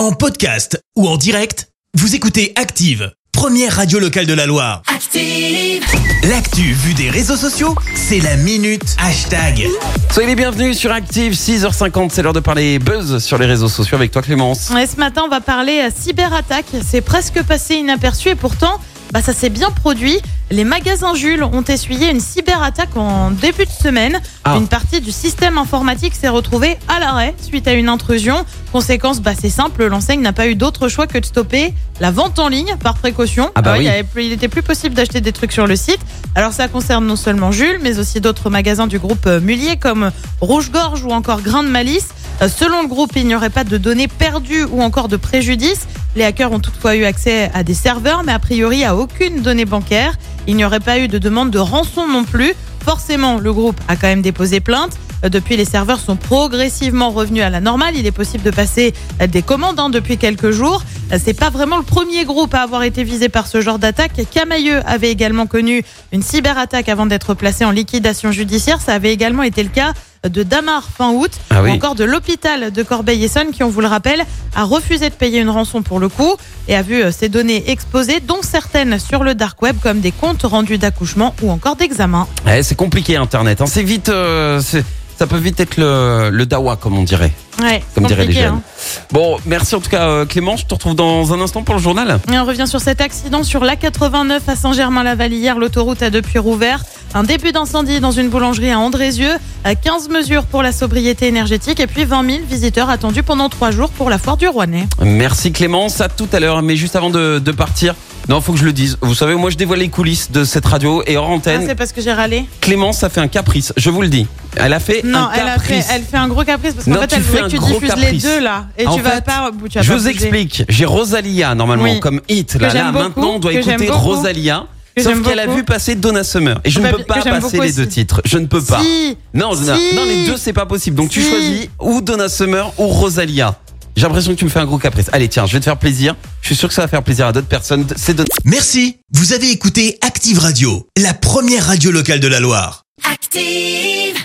En podcast ou en direct, vous écoutez Active, première radio locale de la Loire. Active. L'actu vue des réseaux sociaux, c'est la minute hashtag. Soyez les bienvenus sur Active, 6h50, c'est l'heure de parler buzz sur les réseaux sociaux avec toi Clémence. Ouais, ce matin, on va parler euh, cyberattaque. C'est presque passé inaperçu et pourtant, bah, ça s'est bien produit. Les magasins Jules ont essuyé une cyberattaque en début de semaine. Ah. Une partie du système informatique s'est retrouvée à l'arrêt suite à une intrusion. Conséquence, bah, c'est simple, l'enseigne n'a pas eu d'autre choix que de stopper la vente en ligne par précaution. Ah bah oui. il, avait plus- il était plus possible d'acheter des trucs sur le site. Alors ça concerne non seulement Jules, mais aussi d'autres magasins du groupe euh, Mullier comme Rouge-Gorge ou encore Grain de Malice. Euh, Selon le groupe, il n'y aurait pas de données perdues ou encore de préjudice. Les hackers ont toutefois eu accès à des serveurs, mais a priori à aucune donnée bancaire. Il n'y aurait pas eu de demande de rançon non plus. Forcément, le groupe a quand même déposé plainte. Depuis, les serveurs sont progressivement revenus à la normale. Il est possible de passer des commandes hein, depuis quelques jours. C'est pas vraiment le premier groupe à avoir été visé par ce genre d'attaque. Camailleux avait également connu une cyberattaque avant d'être placé en liquidation judiciaire. Ça avait également été le cas de Damar fin août, Ah ou encore de l'hôpital de Corbeil-Essonne qui, on vous le rappelle, a refusé de payer une rançon pour le coup et a vu euh, ses données exposées, dont certaines sur le dark web comme des comptes rendus d'accouchement ou encore d'examen. Ouais, c'est compliqué Internet, hein. c'est vite, euh, ça peut vite être le, le dawa comme on dirait, Ouais, comme diraient les jeunes. hein. Bon, merci en tout cas euh, Clémence, je te retrouve dans un instant pour le journal. Et on revient sur cet accident sur l'A89 à Saint-Germain-la-Vallée hier. L'autoroute a depuis rouvert. Un début d'incendie dans une boulangerie à Andrézieux. À 15 mesures pour la sobriété énergétique et puis 20 000 visiteurs attendus pendant trois jours pour la foire du Rouennais. Merci Clémence, à tout à l'heure, mais juste avant de, de partir, non, faut que je le dise. Vous savez, moi je dévoile les coulisses de cette radio et hors Ah, antenne, c'est parce que j'ai râlé Clémence a fait un caprice, je vous le dis. Elle a fait Non, un elle a fait, elle fait un gros caprice parce qu'en fait elle voulait que tu diffuses les deux là et En tu vas fait, pas, tu vas Je pas vous bouger. explique. J'ai Rosalia normalement Oui. comme hit. Là, là maintenant, on doit écouter. Rosalia. Sauf qu'elle a vu passer Donna Summer. Et je ne Bah, peux pas passer les deux titres. Je ne peux pas. Si. Non, non, Si. non, les deux, c'est pas possible. Donc tu Si. choisis ou Donna Summer ou Rosalia. J'ai l'impression que tu me fais un gros caprice. Allez, tiens, je vais te faire plaisir. Je suis sûr que ça va faire plaisir à d'autres personnes. C'est Donna. Merci, vous avez écouté Active Radio, la première radio locale de la Loire. Active.